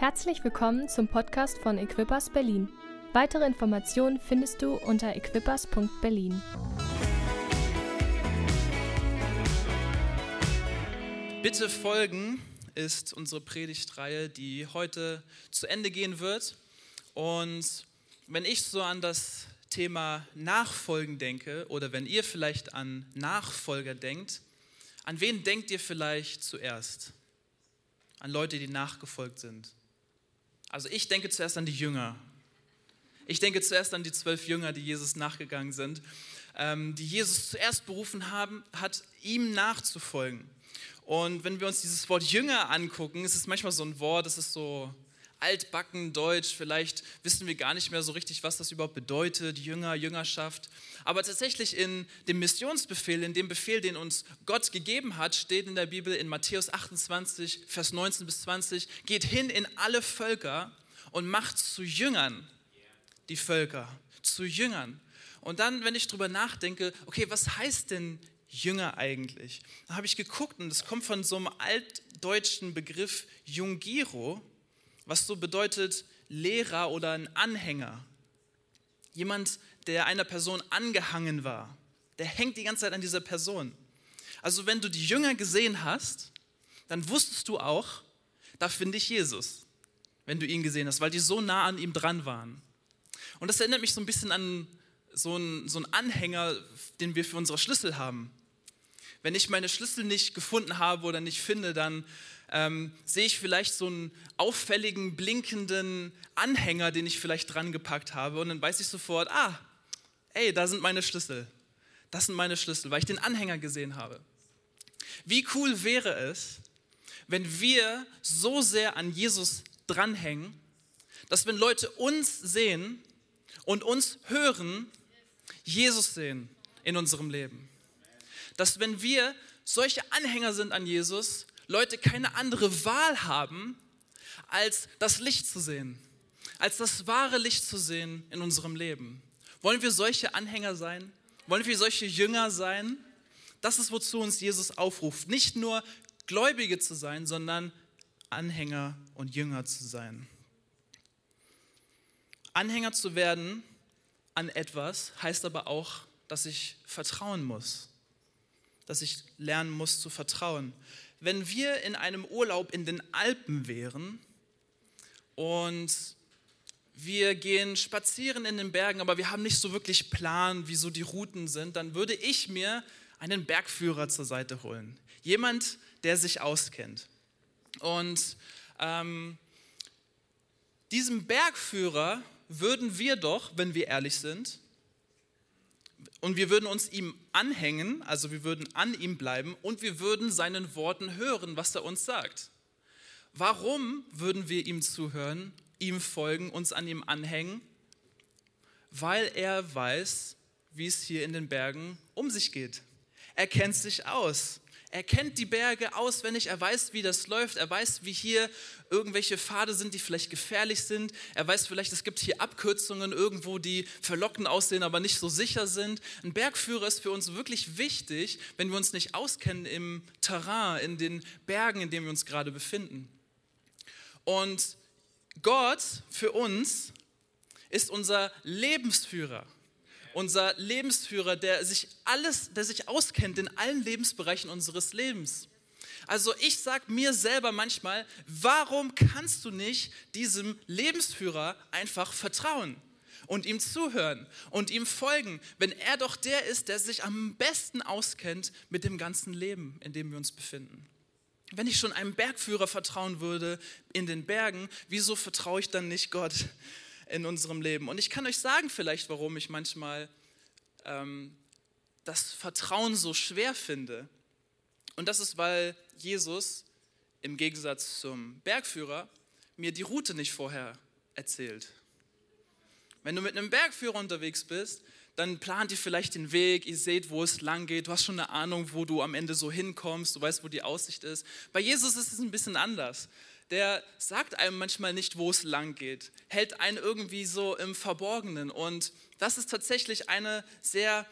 Herzlich willkommen zum Podcast von Equippers Berlin. Weitere Informationen findest du unter equippers.berlin. Bitte folgen ist unsere Predigtreihe, die heute zu Ende gehen wird. Und wenn ich so an das Thema Nachfolgen denke oder wenn ihr vielleicht an Nachfolger denkt, an wen denkt ihr vielleicht zuerst? An Leute, die nachgefolgt sind. Also ich denke zuerst an die Jünger. Ich denke zuerst an die zwölf Jünger, die Jesus nachgegangen sind, ähm, die Jesus zuerst berufen haben, hat, ihm nachzufolgen. Und wenn wir uns dieses Wort Jünger angucken, ist es manchmal so ein Wort, das ist so altbacken Deutsch, vielleicht wissen wir gar nicht mehr so richtig, was das überhaupt bedeutet, Jünger, Jüngerschaft. Aber tatsächlich in dem Missionsbefehl, in dem Befehl, den uns Gott gegeben hat, steht in der Bibel in Matthäus 28, Vers 19 bis 20, geht hin in alle Völker und macht zu Jüngern die Völker, zu Jüngern. Und dann, wenn ich drüber nachdenke, okay, was heißt denn Jünger eigentlich? Da habe ich geguckt und es kommt von so einem altdeutschen Begriff Jungiro was so bedeutet Lehrer oder ein Anhänger. Jemand, der einer Person angehangen war. Der hängt die ganze Zeit an dieser Person. Also wenn du die Jünger gesehen hast, dann wusstest du auch, da finde ich Jesus, wenn du ihn gesehen hast, weil die so nah an ihm dran waren. Und das erinnert mich so ein bisschen an so einen, so Anhänger, den wir für unsere Schlüssel haben. Wenn ich meine Schlüssel nicht gefunden habe oder nicht finde, dann ähm, sehe ich vielleicht so einen auffälligen, blinkenden Anhänger, den ich vielleicht dran gepackt habe und dann weiß ich sofort, ah, ey, da sind meine Schlüssel. Das sind meine Schlüssel, weil ich den Anhänger gesehen habe. Wie cool wäre es, wenn wir so sehr an Jesus dranhängen, dass wenn Leute uns sehen und uns hören, Jesus sehen in unserem Leben. Dass wenn wir solche Anhänger sind an Jesus, Leute keine andere Wahl haben, als das Licht zu sehen, als das wahre Licht zu sehen in unserem Leben. Wollen wir solche Anhänger sein? Wollen wir solche Jünger sein? Das ist, wozu uns Jesus aufruft. Nicht nur Gläubige zu sein, sondern Anhänger und Jünger zu sein. Anhänger zu werden an etwas heißt aber auch, dass ich vertrauen muss, dass ich lernen muss zu vertrauen wenn wir in einem Urlaub in den Alpen wären und wir gehen spazieren in den Bergen, aber wir haben nicht so wirklich Plan, wie so die Routen sind, dann würde ich mir einen Bergführer zur Seite holen. Jemand, der sich auskennt. Und ähm, diesem Bergführer würden wir doch, wenn wir ehrlich sind, und wir würden uns ihm anhängen, also wir würden an ihm bleiben und wir würden seinen Worten hören, was er uns sagt. Warum würden wir ihm zuhören, ihm folgen, uns an ihm anhängen? Weil er weiß, wie es hier in den Bergen um sich geht. Er kennt sich aus. Er kennt die Berge auswendig, er weiß, wie das läuft, er weiß, wie hier irgendwelche Pfade sind, die vielleicht gefährlich sind. Er weiß vielleicht, es gibt hier Abkürzungen irgendwo, die verlockend aussehen, aber nicht so sicher sind. Ein Bergführer ist für uns wirklich wichtig, wenn wir uns nicht auskennen im Terrain, in den Bergen, in denen wir uns gerade befinden. Und Gott für uns ist unser Lebensführer unser Lebensführer, der sich alles, der sich auskennt in allen Lebensbereichen unseres Lebens. Also ich sage mir selber manchmal, warum kannst du nicht diesem Lebensführer einfach vertrauen und ihm zuhören und ihm folgen, wenn er doch der ist, der sich am besten auskennt mit dem ganzen Leben, in dem wir uns befinden? Wenn ich schon einem Bergführer vertrauen würde in den Bergen, wieso vertraue ich dann nicht Gott in unserem Leben? Und ich kann euch sagen vielleicht, warum ich manchmal ähm, das Vertrauen so schwer finde. Und das ist, weil Jesus im Gegensatz zum Bergführer mir die Route nicht vorher erzählt. Wenn du mit einem Bergführer unterwegs bist, dann plant ihr vielleicht den Weg, ihr seht, wo es lang geht, du hast schon eine Ahnung, wo du am Ende so hinkommst, du weißt, wo die Aussicht ist. Bei Jesus ist es ein bisschen anders. Der sagt einem manchmal nicht, wo es lang geht, hält einen irgendwie so im Verborgenen. Und das ist tatsächlich eine sehr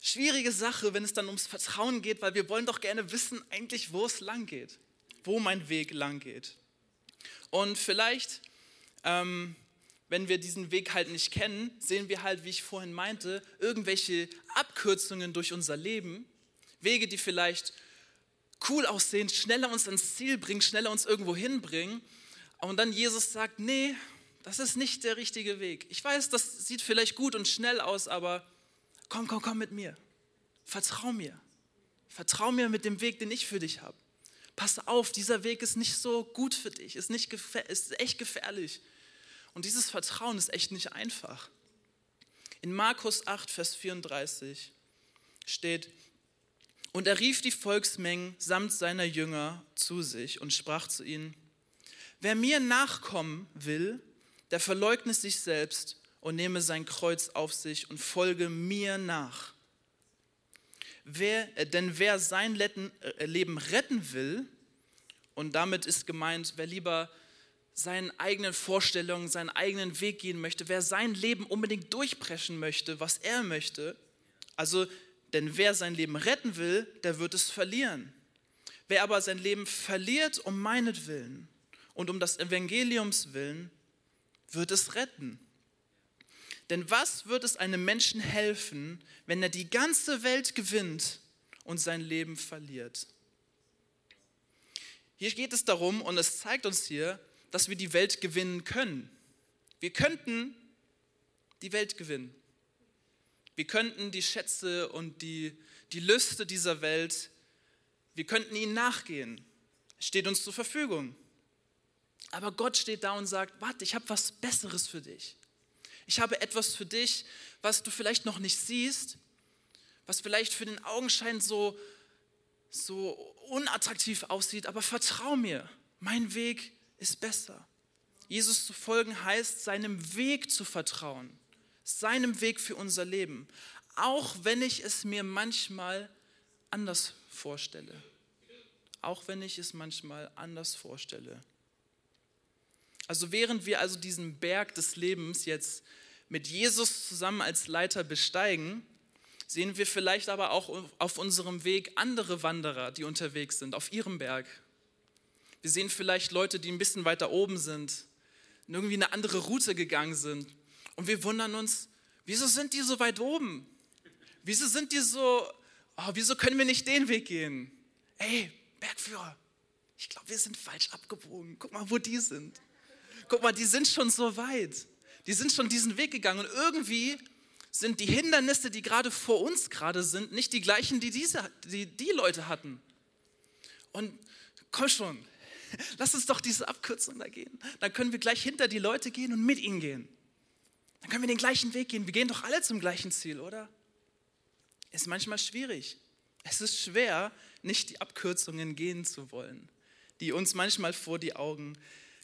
schwierige Sache, wenn es dann ums Vertrauen geht, weil wir wollen doch gerne wissen eigentlich, wo es lang geht, wo mein Weg lang geht. Und vielleicht, ähm, wenn wir diesen Weg halt nicht kennen, sehen wir halt, wie ich vorhin meinte, irgendwelche Abkürzungen durch unser Leben, Wege, die vielleicht cool aussehen, schneller uns ans Ziel bringen, schneller uns irgendwo hinbringen. Und dann Jesus sagt, nee, das ist nicht der richtige Weg. Ich weiß, das sieht vielleicht gut und schnell aus, aber komm, komm, komm mit mir. Vertrau mir. Vertrau mir mit dem Weg, den ich für dich habe. Pass auf, dieser Weg ist nicht so gut für dich, ist, nicht ist echt gefährlich. Und dieses Vertrauen ist echt nicht einfach. In Markus 8, Vers 34 steht, und er rief die Volksmengen samt seiner Jünger zu sich und sprach zu ihnen, wer mir nachkommen will, der verleugne sich selbst und nehme sein Kreuz auf sich und folge mir nach. Wer, äh, denn wer sein äh, Leben retten will, und damit ist gemeint, wer lieber seinen eigenen Vorstellungen, seinen eigenen Weg gehen möchte, wer sein Leben unbedingt durchpreschen möchte, was er möchte, also denn wer sein Leben retten will, der wird es verlieren. Wer aber sein Leben verliert um meinetwillen und um das Evangeliums willen, wird es retten. Denn was wird es einem Menschen helfen, wenn er die ganze Welt gewinnt und sein Leben verliert? Hier geht es darum, und es zeigt uns hier, dass wir die Welt gewinnen können. Wir könnten die Welt gewinnen. Wir könnten die Schätze und die, die Lüste dieser Welt, wir könnten ihnen nachgehen. Steht uns zur Verfügung. Aber Gott steht da und sagt, warte, ich habe was Besseres für dich. Ich habe etwas für dich, was du vielleicht noch nicht siehst, was vielleicht für den Augenschein so, so unattraktiv aussieht, aber vertrau mir, mein Weg ist besser. Jesus zu folgen heißt, seinem Weg zu vertrauen seinem Weg für unser Leben, auch wenn ich es mir manchmal anders vorstelle. Auch wenn ich es manchmal anders vorstelle. Also während wir also diesen Berg des Lebens jetzt mit Jesus zusammen als Leiter besteigen, sehen wir vielleicht aber auch auf unserem Weg andere Wanderer, die unterwegs sind, auf ihrem Berg. Wir sehen vielleicht Leute, die ein bisschen weiter oben sind, irgendwie eine andere Route gegangen sind, und wir wundern uns, wieso sind die so weit oben? Wieso sind die so, oh, wieso können wir nicht den Weg gehen? Ey, Bergführer, ich glaube, wir sind falsch abgebogen. Guck mal, wo die sind. Guck mal, die sind schon so weit. Die sind schon diesen Weg gegangen. Und irgendwie sind die Hindernisse, die gerade vor uns gerade sind, nicht die gleichen, die diese, die, die Leute hatten. Und komm schon, lass uns doch diese Abkürzung da gehen. Dann können wir gleich hinter die Leute gehen und mit ihnen gehen. Dann können wir den gleichen Weg gehen. Wir gehen doch alle zum gleichen Ziel, oder? Ist manchmal schwierig. Es ist schwer, nicht die Abkürzungen gehen zu wollen, die uns manchmal vor die Augen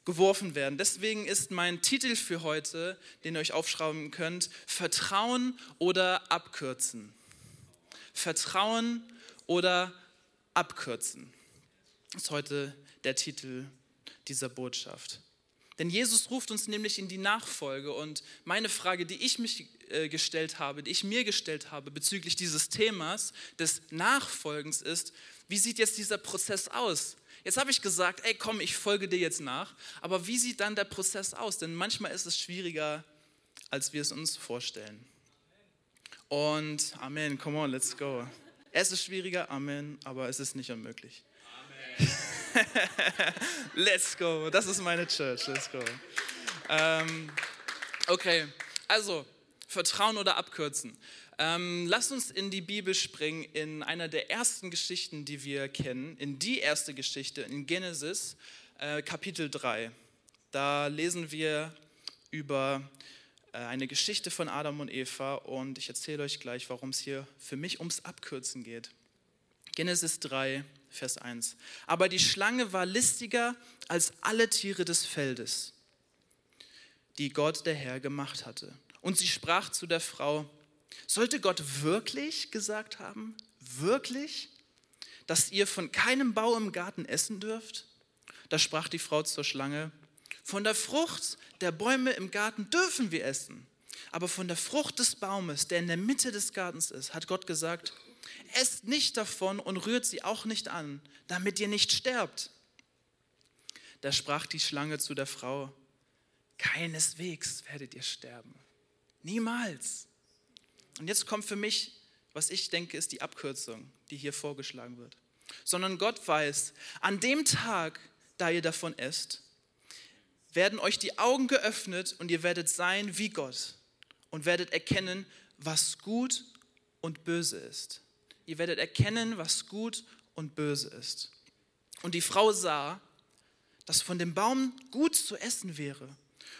geworfen werden. Deswegen ist mein Titel für heute, den ihr euch aufschrauben könnt, Vertrauen oder Abkürzen. Vertrauen oder Abkürzen. Ist heute der Titel dieser Botschaft. Denn Jesus ruft uns nämlich in die Nachfolge. Und meine Frage, die ich mich äh, gestellt habe, die ich mir gestellt habe bezüglich dieses Themas des Nachfolgens ist, wie sieht jetzt dieser Prozess aus? Jetzt habe ich gesagt, ey komm, ich folge dir jetzt nach. Aber wie sieht dann der Prozess aus? Denn manchmal ist es schwieriger, als wir es uns vorstellen. Und Amen, come on, let's go. Es ist schwieriger, Amen, aber es ist nicht unmöglich. Amen. Let's go. Das ist meine Church. Let's go. Ähm, okay, also Vertrauen oder abkürzen. Ähm, lasst uns in die Bibel springen, in einer der ersten Geschichten, die wir kennen, in die erste Geschichte, in Genesis, äh, Kapitel 3. Da lesen wir über äh, eine Geschichte von Adam und Eva und ich erzähle euch gleich, warum es hier für mich ums Abkürzen geht. Genesis 3, Vers 1. Aber die Schlange war listiger als alle Tiere des Feldes, die Gott der Herr gemacht hatte. Und sie sprach zu der Frau, sollte Gott wirklich gesagt haben, wirklich, dass ihr von keinem Bau im Garten essen dürft? Da sprach die Frau zur Schlange, von der Frucht der Bäume im Garten dürfen wir essen. Aber von der Frucht des Baumes, der in der Mitte des Gartens ist, hat Gott gesagt, esst nicht davon und rührt sie auch nicht an, damit ihr nicht sterbt. Da sprach die Schlange zu der Frau, keineswegs werdet ihr sterben. Niemals. Und jetzt kommt für mich, was ich denke, ist die Abkürzung, die hier vorgeschlagen wird. Sondern Gott weiß, an dem Tag, da ihr davon esst, werden euch die Augen geöffnet und ihr werdet sein wie Gott und werdet erkennen, was gut und böse ist. Ihr werdet erkennen, was gut und böse ist. Und die Frau sah, dass von dem Baum gut zu essen wäre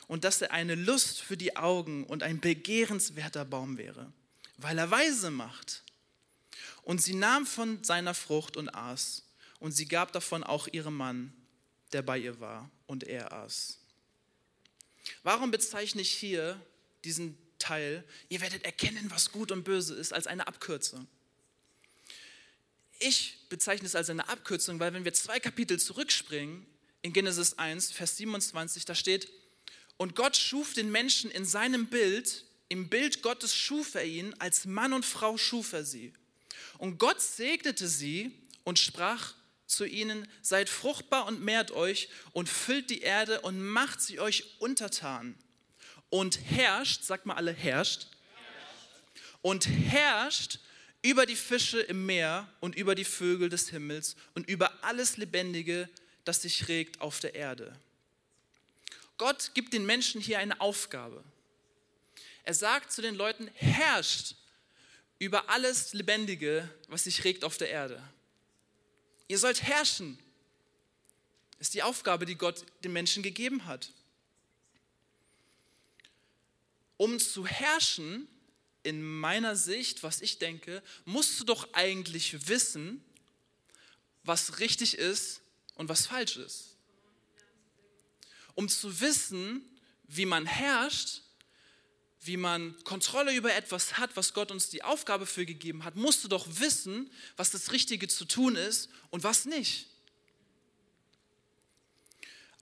und dass er eine Lust für die Augen und ein begehrenswerter Baum wäre, weil er weise macht. Und sie nahm von seiner Frucht und aß, und sie gab davon auch ihrem Mann, der bei ihr war, und er aß. Warum bezeichne ich hier diesen Teil, ihr werdet erkennen, was gut und böse ist, als eine Abkürzung? Ich bezeichne es als eine Abkürzung, weil wenn wir zwei Kapitel zurückspringen, in Genesis 1, Vers 27, da steht, und Gott schuf den Menschen in seinem Bild, im Bild Gottes schuf er ihn, als Mann und Frau schuf er sie. Und Gott segnete sie und sprach zu ihnen, seid fruchtbar und mehrt euch und füllt die Erde und macht sie euch untertan. Und herrscht, sagt mal alle, herrscht. Und herrscht über die Fische im Meer und über die Vögel des Himmels und über alles Lebendige, das sich regt auf der Erde. Gott gibt den Menschen hier eine Aufgabe. Er sagt zu den Leuten, herrscht über alles Lebendige, was sich regt auf der Erde. Ihr sollt herrschen. Ist die Aufgabe, die Gott den Menschen gegeben hat. Um zu herrschen, in meiner Sicht, was ich denke, musst du doch eigentlich wissen, was richtig ist und was falsch ist. Um zu wissen, wie man herrscht, wie man Kontrolle über etwas hat, was Gott uns die Aufgabe für gegeben hat, musst du doch wissen, was das Richtige zu tun ist und was nicht.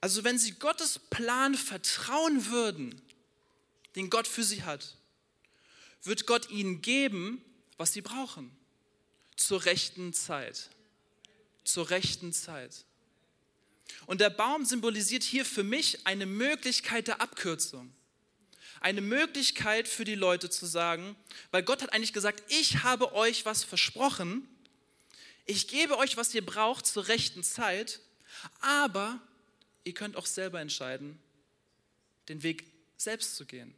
Also wenn sie Gottes Plan vertrauen würden, den Gott für sie hat, wird Gott ihnen geben, was sie brauchen. Zur rechten Zeit. Zur rechten Zeit. Und der Baum symbolisiert hier für mich eine Möglichkeit der Abkürzung eine Möglichkeit für die Leute zu sagen, weil Gott hat eigentlich gesagt, ich habe euch was versprochen, ich gebe euch, was ihr braucht zur rechten Zeit, aber ihr könnt auch selber entscheiden, den Weg selbst zu gehen.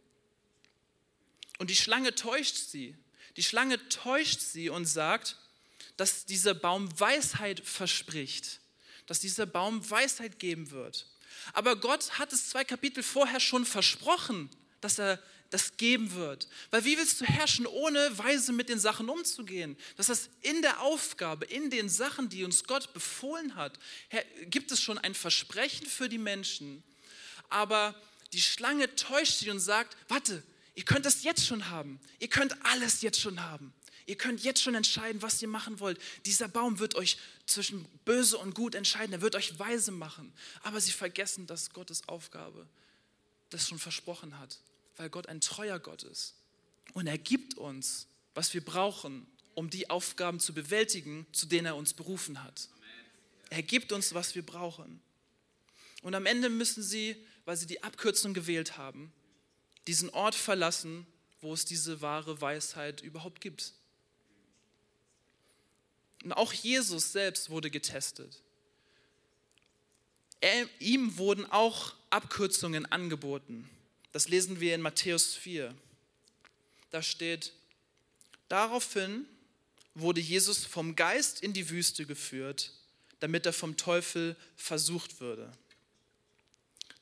Und die Schlange täuscht sie. Die Schlange täuscht sie und sagt, dass dieser Baum Weisheit verspricht, dass dieser Baum Weisheit geben wird. Aber Gott hat es zwei Kapitel vorher schon versprochen dass er das geben wird. Weil wie willst du herrschen, ohne weise mit den Sachen umzugehen? Das heißt, in der Aufgabe, in den Sachen, die uns Gott befohlen hat, gibt es schon ein Versprechen für die Menschen. Aber die Schlange täuscht sie und sagt, warte, ihr könnt das jetzt schon haben. Ihr könnt alles jetzt schon haben. Ihr könnt jetzt schon entscheiden, was ihr machen wollt. Dieser Baum wird euch zwischen böse und gut entscheiden. Er wird euch weise machen. Aber sie vergessen, dass Gottes Aufgabe das schon versprochen hat weil Gott ein treuer Gott ist. Und er gibt uns, was wir brauchen, um die Aufgaben zu bewältigen, zu denen er uns berufen hat. Er gibt uns, was wir brauchen. Und am Ende müssen sie, weil sie die Abkürzung gewählt haben, diesen Ort verlassen, wo es diese wahre Weisheit überhaupt gibt. Und auch Jesus selbst wurde getestet. Er, ihm wurden auch Abkürzungen angeboten. Das lesen wir in Matthäus 4. Da steht, daraufhin wurde Jesus vom Geist in die Wüste geführt, damit er vom Teufel versucht würde.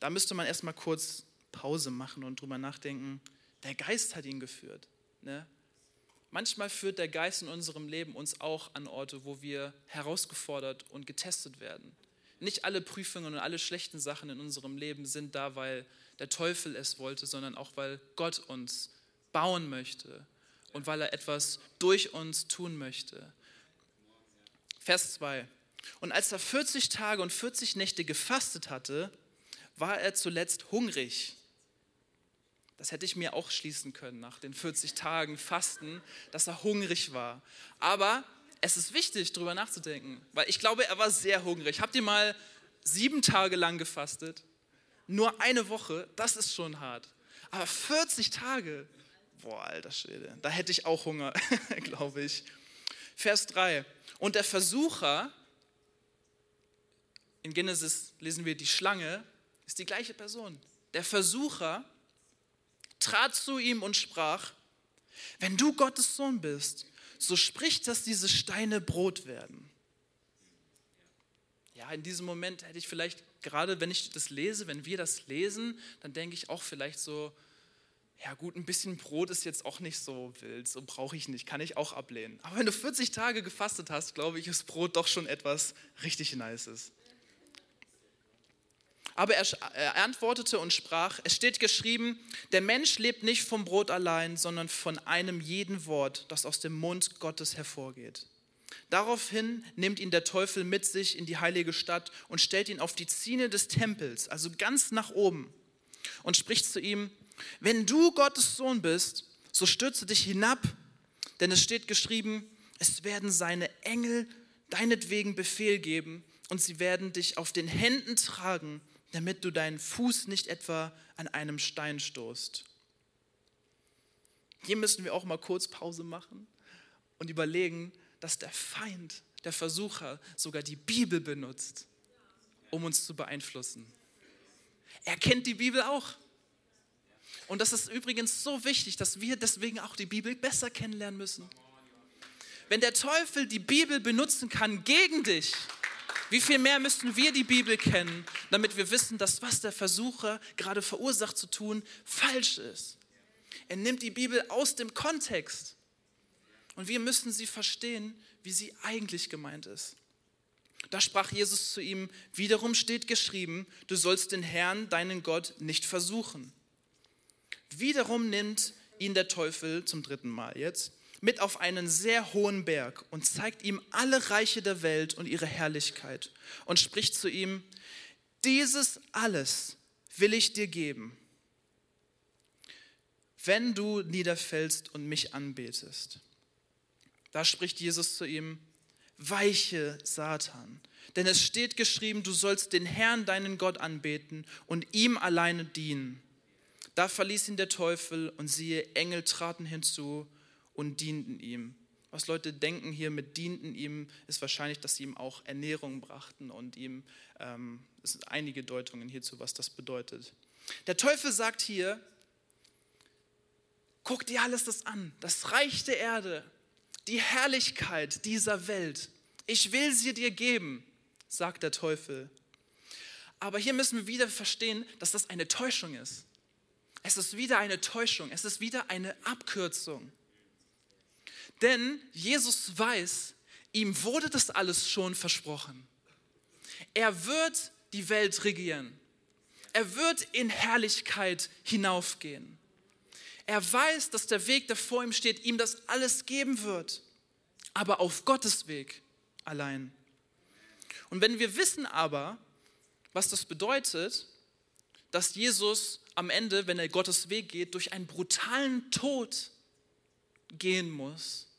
Da müsste man erstmal kurz Pause machen und drüber nachdenken, der Geist hat ihn geführt. Ne? Manchmal führt der Geist in unserem Leben uns auch an Orte, wo wir herausgefordert und getestet werden. Nicht alle Prüfungen und alle schlechten Sachen in unserem Leben sind da, weil der Teufel es wollte, sondern auch weil Gott uns bauen möchte und weil er etwas durch uns tun möchte. Vers 2. Und als er 40 Tage und 40 Nächte gefastet hatte, war er zuletzt hungrig. Das hätte ich mir auch schließen können nach den 40 Tagen Fasten, dass er hungrig war. Aber es ist wichtig, darüber nachzudenken, weil ich glaube, er war sehr hungrig. Habt ihr mal sieben Tage lang gefastet. Nur eine Woche, das ist schon hart. Aber 40 Tage, boah, alter Schwede, da hätte ich auch Hunger, glaube ich. Vers 3. Und der Versucher, in Genesis lesen wir, die Schlange ist die gleiche Person. Der Versucher trat zu ihm und sprach, wenn du Gottes Sohn bist, so sprich, dass diese Steine Brot werden. Ja, in diesem Moment hätte ich vielleicht, gerade wenn ich das lese, wenn wir das lesen, dann denke ich auch vielleicht so, ja gut, ein bisschen Brot ist jetzt auch nicht so wild, so brauche ich nicht, kann ich auch ablehnen. Aber wenn du 40 Tage gefastet hast, glaube ich, ist Brot doch schon etwas richtig Nices. Aber er, er, antwortete und sprach, es steht geschrieben, der Mensch lebt nicht vom Brot allein, sondern von einem jeden Wort, das aus dem Mund Gottes hervorgeht. Daraufhin nimmt ihn der Teufel mit sich in die heilige Stadt und stellt ihn auf die Ziene des Tempels, also ganz nach oben, und spricht zu ihm, wenn du Gottes Sohn bist, so stürze dich hinab, denn es steht geschrieben, es werden seine Engel deinetwegen Befehl geben und sie werden dich auf den Händen tragen, damit du deinen Fuß nicht etwa an einem Stein stoßt. Hier müssen wir auch mal kurz Pause machen und überlegen, dass der Feind, der Versucher sogar die Bibel benutzt, um uns zu beeinflussen. Er kennt die Bibel auch. Und das ist übrigens so wichtig, dass wir deswegen auch die Bibel besser kennenlernen müssen. Wenn der Teufel die Bibel benutzen kann gegen dich, wie viel mehr müssen wir die Bibel kennen, damit wir wissen, dass was der Versucher gerade verursacht zu tun, falsch ist. Er nimmt die Bibel aus dem Kontext und wir müssen sie verstehen, wie sie eigentlich gemeint ist. Da sprach Jesus zu ihm, wiederum steht geschrieben, du sollst den Herrn, deinen Gott, nicht versuchen. Wiederum nimmt ihn der Teufel zum dritten Mal jetzt mit auf einen sehr hohen Berg und zeigt ihm alle Reiche der Welt und ihre Herrlichkeit und spricht zu ihm, dieses alles will ich dir geben, wenn du niederfällst und mich anbetest. Da spricht Jesus zu ihm, weiche Satan, denn es steht geschrieben, du sollst den Herrn, deinen Gott, anbeten und ihm alleine dienen. Da verließ ihn der Teufel und siehe, Engel traten hinzu und dienten ihm. Was Leute denken hier mit dienten ihm, ist wahrscheinlich, dass sie ihm auch Ernährung brachten und ihm, ähm, es sind einige Deutungen hierzu, was das bedeutet. Der Teufel sagt hier, guck dir alles das an, das Reich der Erde, die Herrlichkeit dieser Welt. Ich will sie dir geben, sagt der Teufel. Aber hier müssen wir wieder verstehen, dass das eine Täuschung ist. Es ist wieder eine Täuschung, es ist wieder eine Abkürzung. Denn Jesus weiß, ihm wurde das alles schon versprochen. Er wird die Welt regieren. Er wird in Herrlichkeit hinaufgehen. Er weiß, dass der Weg, der vor ihm steht, ihm das alles geben wird, aber auf Gottes Weg allein. Und wenn wir wissen aber, was das bedeutet, dass Jesus am Ende, wenn er Gottes Weg geht, durch einen brutalen Tod gehen muss,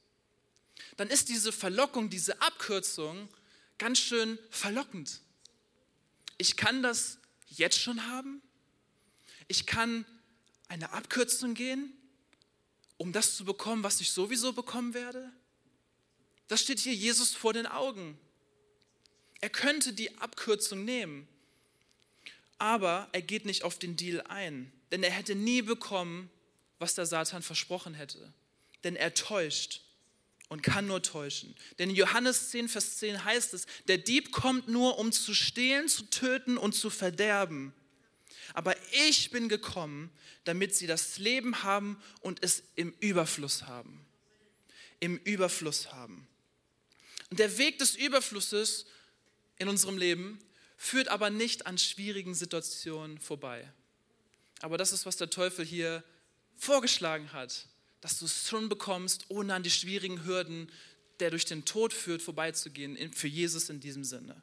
dann ist diese Verlockung, diese Abkürzung ganz schön verlockend. Ich kann das jetzt schon haben. Ich kann eine Abkürzung gehen, um das zu bekommen, was ich sowieso bekommen werde. Das steht hier Jesus vor den Augen. Er könnte die Abkürzung nehmen, aber er geht nicht auf den Deal ein, denn er hätte nie bekommen, was der Satan versprochen hätte. Denn er täuscht und kann nur täuschen. Denn in Johannes 10, Vers 10 heißt es, der Dieb kommt nur, um zu stehlen, zu töten und zu verderben. Aber ich bin gekommen, damit sie das Leben haben und es im Überfluss haben. Im Überfluss haben. Und der Weg des Überflusses in unserem Leben führt aber nicht an schwierigen Situationen vorbei. Aber das ist, was der Teufel hier vorgeschlagen hat dass du es schon bekommst, ohne an die schwierigen Hürden, der durch den Tod führt, vorbeizugehen, für Jesus in diesem Sinne.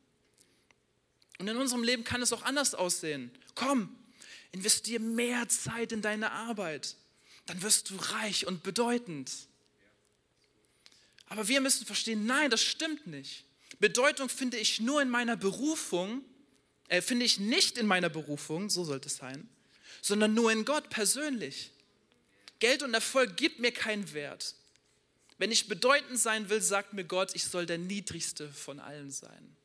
Und in unserem Leben kann es auch anders aussehen. Komm, investiere mehr Zeit in deine Arbeit, dann wirst du reich und bedeutend. Aber wir müssen verstehen, nein, das stimmt nicht. Bedeutung finde ich nur in meiner Berufung äh, finde ich nicht in meiner Berufung, so sollte es sein, sondern nur in Gott persönlich. Geld und Erfolg gibt mir keinen Wert. Wenn ich bedeutend sein will, sagt mir Gott, ich soll der niedrigste von allen sein.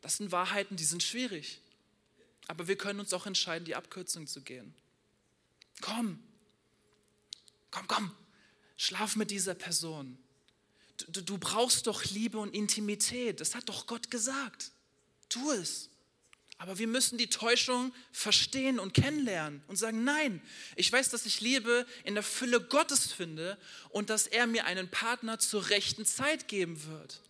Das sind Wahrheiten, die sind schwierig. Aber wir können uns auch entscheiden, die Abkürzung zu gehen. Komm, komm, komm, schlaf mit dieser Person. Du, du, brauchst doch Liebe und Intimität. Das hat doch Gott gesagt. Tu es. Aber wir müssen die Täuschung verstehen und kennenlernen und sagen, nein, ich weiß, dass ich Liebe in der Fülle Gottes finde und dass er mir einen Partner zur rechten Zeit geben wird.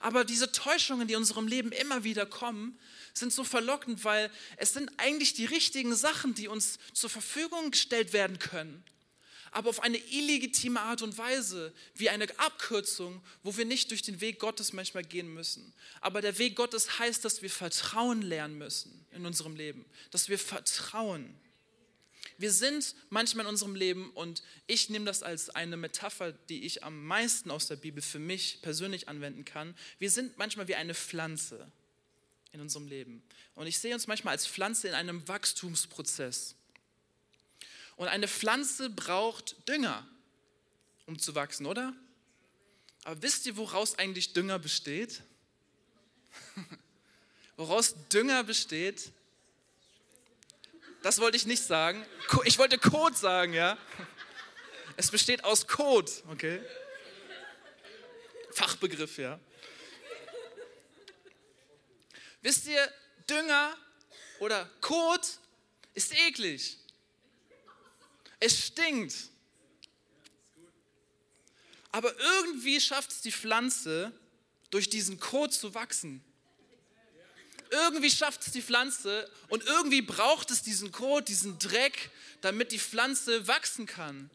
Aber diese Täuschungen, die in unserem Leben immer wieder kommen, sind so verlockend, weil es sind eigentlich die richtigen Sachen, die uns zur Verfügung gestellt werden können aber auf eine illegitime Art und Weise, wie eine Abkürzung, wo wir nicht durch den Weg Gottes manchmal gehen müssen. Aber der Weg Gottes heißt, dass wir Vertrauen lernen müssen in unserem Leben, dass wir vertrauen. Wir sind manchmal in unserem Leben, und ich nehme das als eine Metapher, die ich am meisten aus der Bibel für mich persönlich anwenden kann, wir sind manchmal wie eine Pflanze in unserem Leben. Und ich sehe uns manchmal als Pflanze in einem Wachstumsprozess. Und eine Pflanze braucht Dünger, um zu wachsen, oder? Aber wisst ihr, woraus eigentlich Dünger besteht? woraus Dünger besteht? Das wollte ich nicht sagen. Ich wollte Kot sagen, ja? Es besteht aus Kot, okay? Fachbegriff, ja. Wisst ihr, Dünger oder Kot ist eklig. Es stinkt. Aber irgendwie schafft es die Pflanze, durch diesen Kot zu wachsen. Irgendwie schafft es die Pflanze und irgendwie braucht es diesen Kot, diesen Dreck, damit die Pflanze wachsen kann.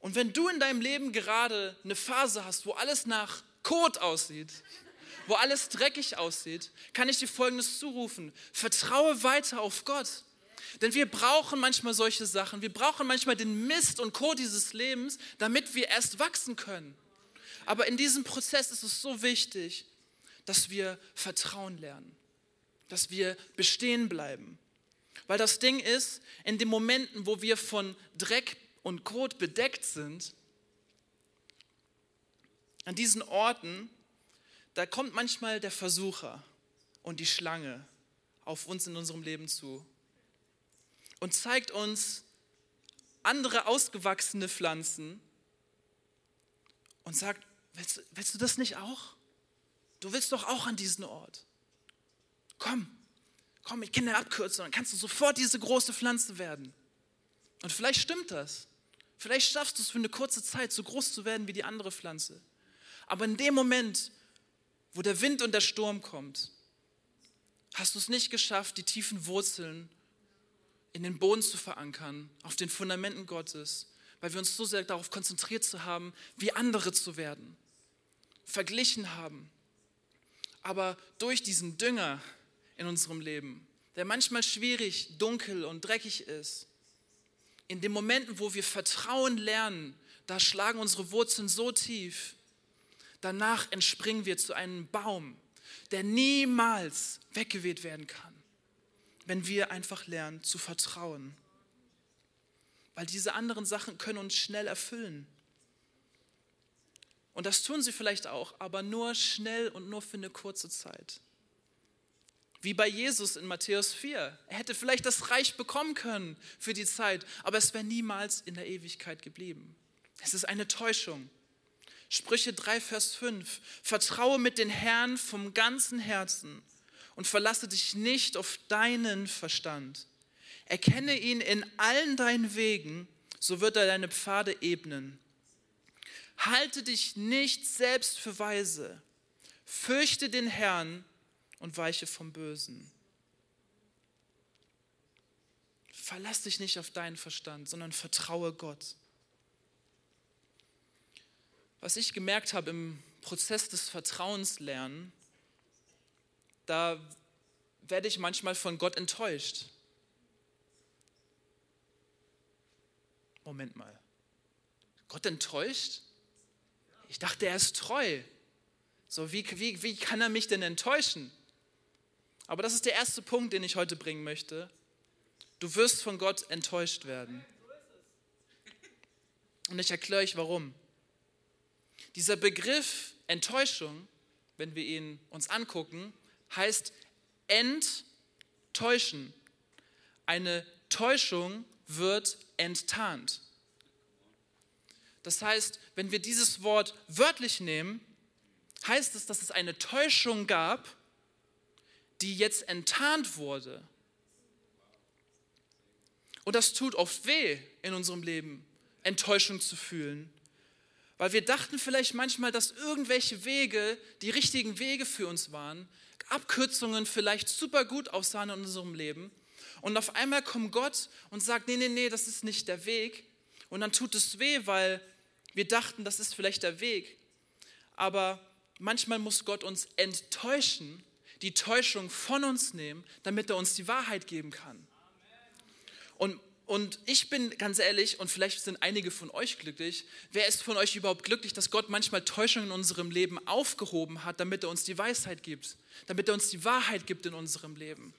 Und wenn du in deinem Leben gerade eine Phase hast, wo alles nach Kot aussieht, wo alles dreckig aussieht, kann ich dir Folgendes zurufen. Vertraue weiter auf Gott. Denn wir brauchen manchmal solche Sachen. Wir brauchen manchmal den Mist und Co. dieses Lebens, damit wir erst wachsen können. Aber in diesem Prozess ist es so wichtig, dass wir Vertrauen lernen, dass wir bestehen bleiben. Weil das Ding ist, in den Momenten, wo wir von Dreck und Kot bedeckt sind, an diesen Orten, da kommt manchmal der Versucher und die Schlange auf uns in unserem Leben zu und zeigt uns andere ausgewachsene Pflanzen und sagt, willst, willst du das nicht auch? Du willst doch auch an diesen Ort. Komm, komm, ich kenne eine Abkürzung, dann kannst du sofort diese große Pflanze werden. Und vielleicht stimmt das. Vielleicht schaffst du es für eine kurze Zeit, so groß zu werden wie die andere Pflanze. Aber in dem Moment, wo der Wind und der Sturm kommt, hast du es nicht geschafft, die tiefen Wurzeln in den Boden zu verankern, auf den Fundamenten Gottes, weil wir uns so sehr darauf konzentriert zu haben, wie andere zu werden, verglichen haben. Aber durch diesen Dünger in unserem Leben, der manchmal schwierig, dunkel und dreckig ist, in den Momenten, wo wir Vertrauen lernen, da schlagen unsere Wurzeln so tief, danach entspringen wir zu einem Baum, der niemals weggeweht werden kann wenn wir einfach lernen zu vertrauen. Weil diese anderen Sachen können uns schnell erfüllen. Und das tun sie vielleicht auch, aber nur schnell und nur für eine kurze Zeit. Wie bei Jesus in Matthäus 4. Er hätte vielleicht das Reich bekommen können für die Zeit, aber es wäre niemals in der Ewigkeit geblieben. Es ist eine Täuschung. Sprüche 3, Vers 5. Vertraue mit den Herrn vom ganzen Herzen und verlasse dich nicht auf deinen Verstand. Erkenne ihn in allen deinen Wegen, so wird er deine Pfade ebnen. Halte dich nicht selbst für weise. Fürchte den Herrn und weiche vom Bösen. Verlass dich nicht auf deinen Verstand, sondern vertraue Gott. Was ich gemerkt habe im Prozess des Vertrauenslernen, da werde ich manchmal von Gott enttäuscht. Moment mal. Gott enttäuscht? Ich dachte, er ist treu. So, wie, wie, wie kann er mich denn enttäuschen? Aber das ist der erste Punkt, den ich heute bringen möchte. Du wirst von Gott enttäuscht werden. Und ich erkläre euch warum. Dieser Begriff Enttäuschung, wenn wir ihn uns angucken, heißt enttäuschen. Eine Täuschung wird enttarnt. Das heißt, wenn wir dieses Wort wörtlich nehmen, heißt es, dass es eine Täuschung gab, die jetzt enttarnt wurde. Und das tut oft weh in unserem Leben, Enttäuschung zu fühlen. Weil wir dachten vielleicht manchmal, dass irgendwelche Wege die richtigen Wege für uns waren, Abkürzungen vielleicht super gut aussahen in unserem Leben. Und auf einmal kommt Gott und sagt, nee, nee, nee, das ist nicht der Weg. Und dann tut es weh, weil wir dachten, das ist vielleicht der Weg. Aber manchmal muss Gott uns enttäuschen, die Täuschung von uns nehmen, damit er uns die Wahrheit geben kann. Und, und ich bin ganz ehrlich, und vielleicht sind einige von euch glücklich, wer ist von euch überhaupt glücklich, dass Gott manchmal Täuschungen in unserem Leben aufgehoben hat, damit er uns die Weisheit gibt, damit er uns die Wahrheit gibt in unserem Leben?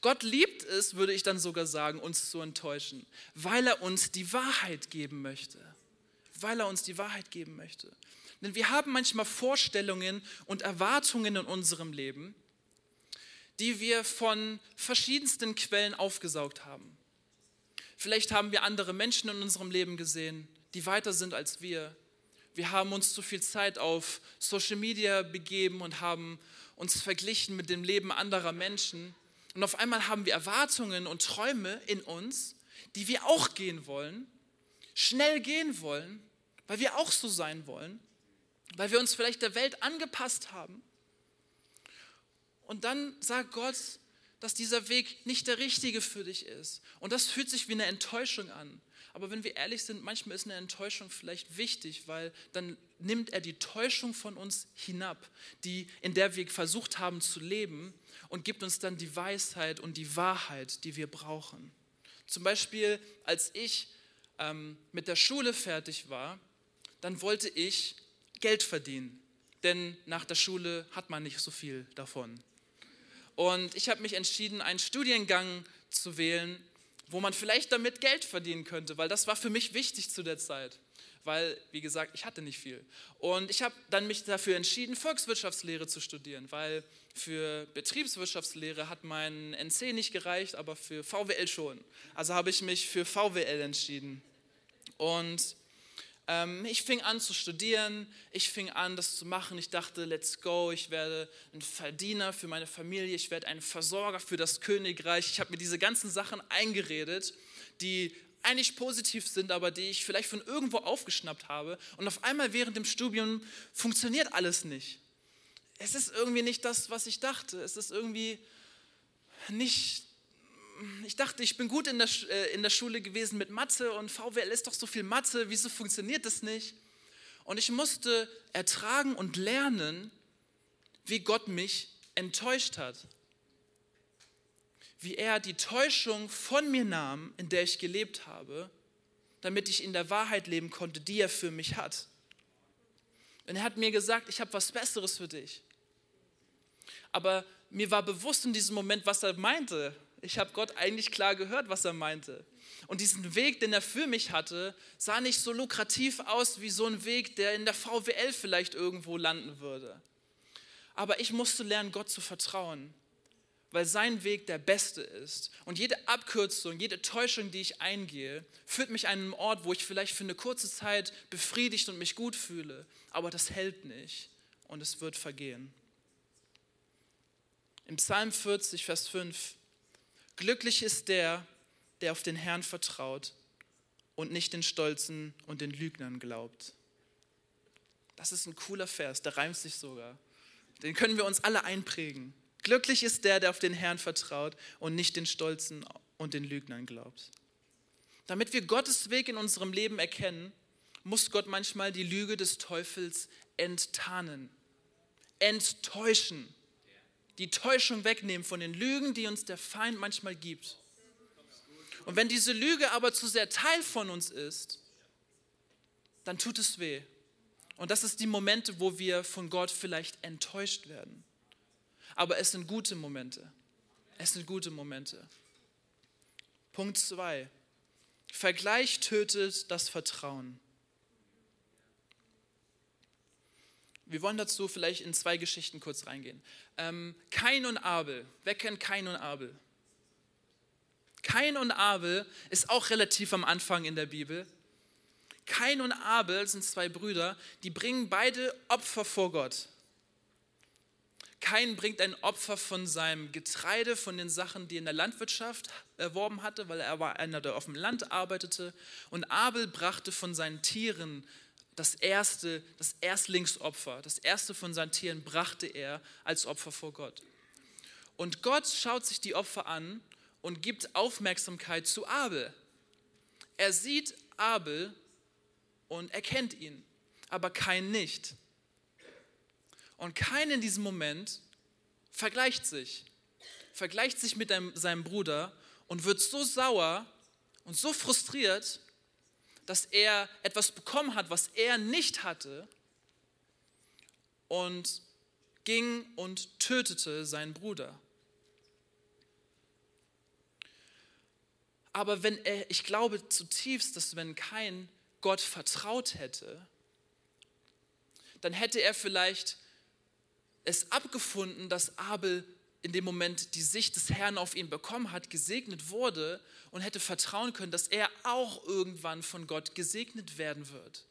Gott liebt es, würde ich dann sogar sagen, uns zu enttäuschen, weil er uns die Wahrheit geben möchte weil er uns die Wahrheit geben möchte. Denn wir haben manchmal Vorstellungen und Erwartungen in unserem Leben, die wir von verschiedensten Quellen aufgesaugt haben. Vielleicht haben wir andere Menschen in unserem Leben gesehen, die weiter sind als wir. Wir haben uns zu viel Zeit auf Social Media begeben und haben uns verglichen mit dem Leben anderer Menschen. Und auf einmal haben wir Erwartungen und Träume in uns, die wir auch gehen wollen, schnell gehen wollen weil wir auch so sein wollen, weil wir uns vielleicht der Welt angepasst haben. Und dann sagt Gott, dass dieser Weg nicht der richtige für dich ist. Und das fühlt sich wie eine Enttäuschung an. Aber wenn wir ehrlich sind, manchmal ist eine Enttäuschung vielleicht wichtig, weil dann nimmt er die Täuschung von uns hinab, die, in der wir versucht haben zu leben und gibt uns dann die Weisheit und die Wahrheit, die wir brauchen. Zum Beispiel, als ich ähm, mit der Schule fertig war, dann wollte ich Geld verdienen. Denn nach der Schule hat man nicht so viel davon. Und ich habe mich entschieden, einen Studiengang zu wählen, wo man vielleicht damit Geld verdienen könnte, weil das war für mich wichtig zu der Zeit. Weil, wie gesagt, ich hatte nicht viel. Und ich habe dann mich dafür entschieden, Volkswirtschaftslehre zu studieren, weil für Betriebswirtschaftslehre hat mein NC nicht gereicht, aber für VWL schon. Also habe ich mich für VWL entschieden. Und ich fing an zu studieren, ich fing an, das zu machen. Ich dachte, let's go, ich werde ein Verdiener für meine Familie, ich werde ein Versorger für das Königreich. Ich habe mir diese ganzen Sachen eingeredet, die eigentlich positiv sind, aber die ich vielleicht von irgendwo aufgeschnappt habe. Und auf einmal während dem Studium funktioniert alles nicht. Es ist irgendwie nicht das, was ich dachte. Es ist irgendwie nicht ich dachte, ich bin gut in der, äh, in der Schule gewesen mit Mathe und VWL ist doch so viel Mathe, wieso funktioniert das nicht? Und ich musste ertragen und lernen, wie Gott mich enttäuscht hat. Wie er die Täuschung von mir nahm, in der ich gelebt habe, damit ich in der Wahrheit leben konnte, die er für mich hat. Und er hat mir gesagt, ich habe was Besseres für dich. Aber mir war bewusst in diesem Moment, was er meinte. Ich habe Gott eigentlich klar gehört, was er meinte. Und diesen Weg, den er für mich hatte, sah nicht so lukrativ aus wie so ein Weg, der in der VWL vielleicht irgendwo landen würde. Aber ich musste lernen, Gott zu vertrauen, weil sein Weg der beste ist. Und jede Abkürzung, jede Täuschung, die ich eingehe, führt mich an einen Ort, wo ich vielleicht für eine kurze Zeit befriedigt und mich gut fühle. Aber das hält nicht und es wird vergehen. Im Psalm 40, Vers 5 Glücklich ist der, der auf den Herrn vertraut und nicht den Stolzen und den Lügnern glaubt. Das ist ein cooler Vers, der reimt sich sogar. Den können wir uns alle einprägen. Glücklich ist der, der auf den Herrn vertraut und nicht den Stolzen und den Lügnern glaubt. Damit wir Gottes Weg in unserem Leben erkennen, muss Gott manchmal die Lüge des Teufels enttarnen, enttäuschen die Täuschung wegnehmen von den Lügen, die uns der Feind manchmal gibt. Und wenn diese Lüge aber zu sehr Teil von uns ist, dann tut es weh. Und das ist die Momente, wo wir von Gott vielleicht enttäuscht werden. aber es sind gute Momente. Es sind gute Momente. Punkt 2. Vergleich tötet das Vertrauen. Wir wollen dazu vielleicht in zwei Geschichten kurz reingehen. Ähm, Kain und Abel. Wer kennt Kain und Abel? Kain und Abel ist auch relativ am Anfang in der Bibel. Kain und Abel sind zwei Brüder, die bringen beide Opfer vor Gott. Kain bringt ein Opfer von seinem Getreide, von den Sachen, die er in der Landwirtschaft erworben hatte, weil er war einer, der auf dem Land arbeitete. Und Abel brachte von seinen Tieren das erste, das Erstlingsopfer, das erste von seinen Tieren brachte er als Opfer vor Gott. Und Gott schaut sich die Opfer an und gibt Aufmerksamkeit zu Abel. Er sieht Abel und erkennt ihn, aber kein nicht. Und kein in diesem Moment vergleicht sich, vergleicht sich mit seinem Bruder und wird so sauer und so frustriert, dass er etwas bekommen hat, was er nicht hatte und ging und tötete seinen Bruder. Aber wenn er, ich glaube zutiefst, dass wenn kein Gott vertraut hätte, dann hätte er vielleicht es abgefunden, dass Abel in dem Moment die Sicht des Herrn auf ihn bekommen hat, gesegnet wurde und hätte vertrauen können, dass er auch irgendwann von Gott gesegnet werden wird.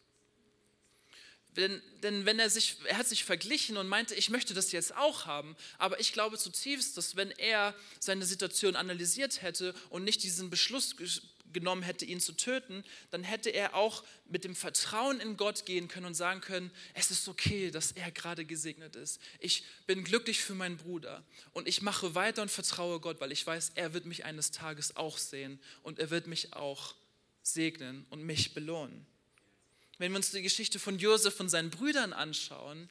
Denn, denn wenn er sich, er hat sich verglichen und meinte, ich möchte das jetzt auch haben, aber ich glaube zutiefst, dass wenn er seine Situation analysiert hätte und nicht diesen Beschluss genommen hätte, ihn zu töten, dann hätte er auch mit dem Vertrauen in Gott gehen können und sagen können, es ist okay, dass er gerade gesegnet ist. Ich bin glücklich für meinen Bruder und ich mache weiter und vertraue Gott, weil ich weiß, er wird mich eines Tages auch sehen und er wird mich auch segnen und mich belohnen. Wenn wir uns die Geschichte von Josef und seinen Brüdern anschauen,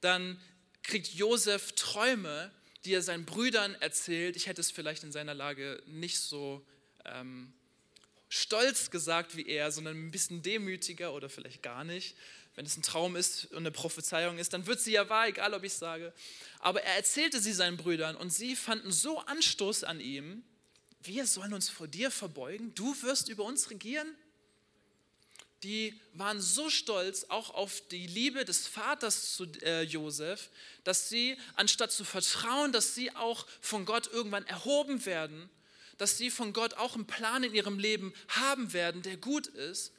dann kriegt Josef Träume, die er seinen Brüdern erzählt. Ich hätte es vielleicht in seiner Lage nicht so ähm, stolz gesagt wie er, sondern ein bisschen demütiger oder vielleicht gar nicht. Wenn es ein Traum ist und eine Prophezeiung ist, dann wird sie ja wahr, egal ob ich sage. Aber er erzählte sie seinen Brüdern und sie fanden so Anstoß an ihm, wir sollen uns vor dir verbeugen, du wirst über uns regieren. Die waren so stolz auch auf die Liebe des Vaters zu äh, Josef, dass sie, anstatt zu vertrauen, dass sie auch von Gott irgendwann erhoben werden, dass sie von Gott auch einen Plan in ihrem Leben haben werden, der gut ist,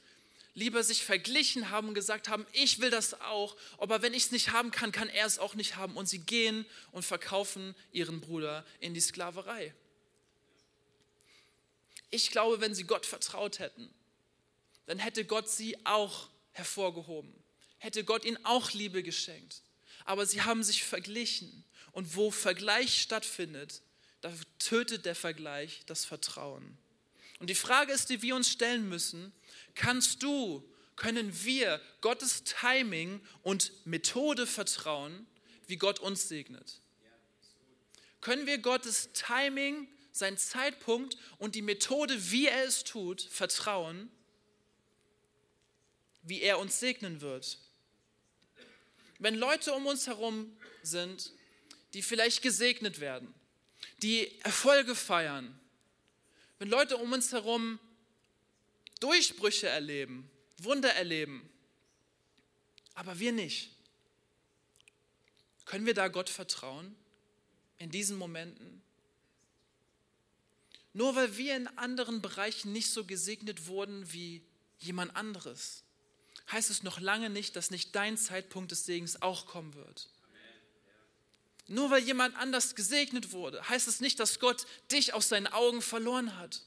lieber sich verglichen haben und gesagt haben, ich will das auch, aber wenn ich es nicht haben kann, kann er es auch nicht haben. Und sie gehen und verkaufen ihren Bruder in die Sklaverei. Ich glaube, wenn sie Gott vertraut hätten, dann hätte Gott sie auch hervorgehoben, hätte Gott ihnen auch Liebe geschenkt. Aber sie haben sich verglichen. Und wo Vergleich stattfindet, da tötet der Vergleich das Vertrauen. Und die Frage ist, die wir uns stellen müssen, kannst du, können wir Gottes Timing und Methode vertrauen, wie Gott uns segnet? Können wir Gottes Timing, sein Zeitpunkt und die Methode, wie er es tut, vertrauen, wie er uns segnen wird? Wenn Leute um uns herum sind, die vielleicht gesegnet werden, die Erfolge feiern, wenn Leute um uns herum Durchbrüche erleben, Wunder erleben, aber wir nicht, können wir da Gott vertrauen in diesen Momenten? Nur weil wir in anderen Bereichen nicht so gesegnet wurden wie jemand anderes, heißt es noch lange nicht, dass nicht dein Zeitpunkt des Segens auch kommen wird. Nur weil jemand anders gesegnet wurde, heißt es nicht, dass Gott dich aus seinen Augen verloren hat,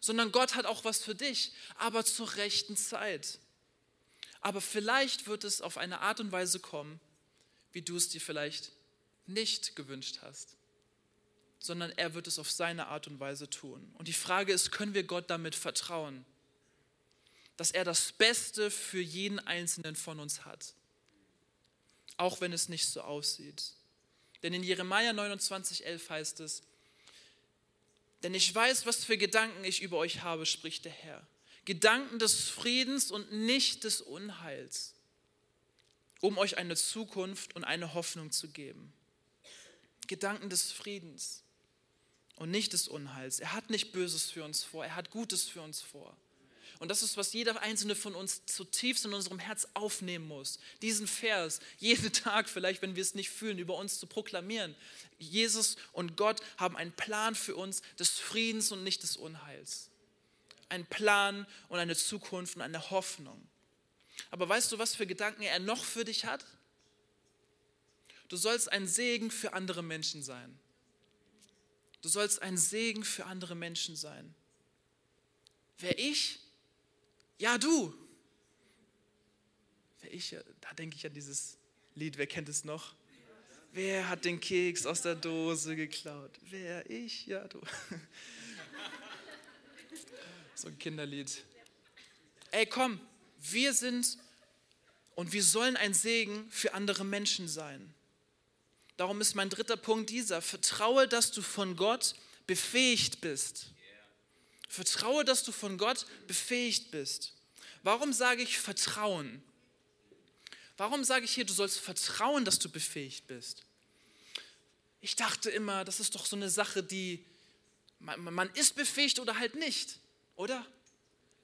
sondern Gott hat auch was für dich, aber zur rechten Zeit. Aber vielleicht wird es auf eine Art und Weise kommen, wie du es dir vielleicht nicht gewünscht hast, sondern er wird es auf seine Art und Weise tun. Und die Frage ist, können wir Gott damit vertrauen, dass er das Beste für jeden Einzelnen von uns hat? Auch wenn es nicht so aussieht. Denn in Jeremia 29,11 heißt es, denn ich weiß, was für Gedanken ich über euch habe, spricht der Herr. Gedanken des Friedens und nicht des Unheils, um euch eine Zukunft und eine Hoffnung zu geben. Gedanken des Friedens und nicht des Unheils. Er hat nicht Böses für uns vor, er hat Gutes für uns vor. Und das ist, was jeder einzelne von uns zutiefst in unserem Herz aufnehmen muss. Diesen Vers jeden Tag, vielleicht wenn wir es nicht fühlen, über uns zu proklamieren. Jesus und Gott haben einen Plan für uns des Friedens und nicht des Unheils. Ein Plan und eine Zukunft und eine Hoffnung. Aber weißt du, was für Gedanken er noch für dich hat? Du sollst ein Segen für andere Menschen sein. Du sollst ein Segen für andere Menschen sein. Wer ich? Ja, du. Ich? Da denke ich an dieses Lied, wer kennt es noch? Wer hat den Keks aus der Dose geklaut? Wer ich? Ja, du. So ein Kinderlied. Ey, komm, wir sind und wir sollen ein Segen für andere Menschen sein. Darum ist mein dritter Punkt dieser. Vertraue, dass du von Gott befähigt bist. Vertraue, dass du von Gott befähigt bist. Warum sage ich Vertrauen? Warum sage ich hier, du sollst vertrauen, dass du befähigt bist? Ich dachte immer, das ist doch so eine Sache, die man, man ist befähigt oder halt nicht, oder?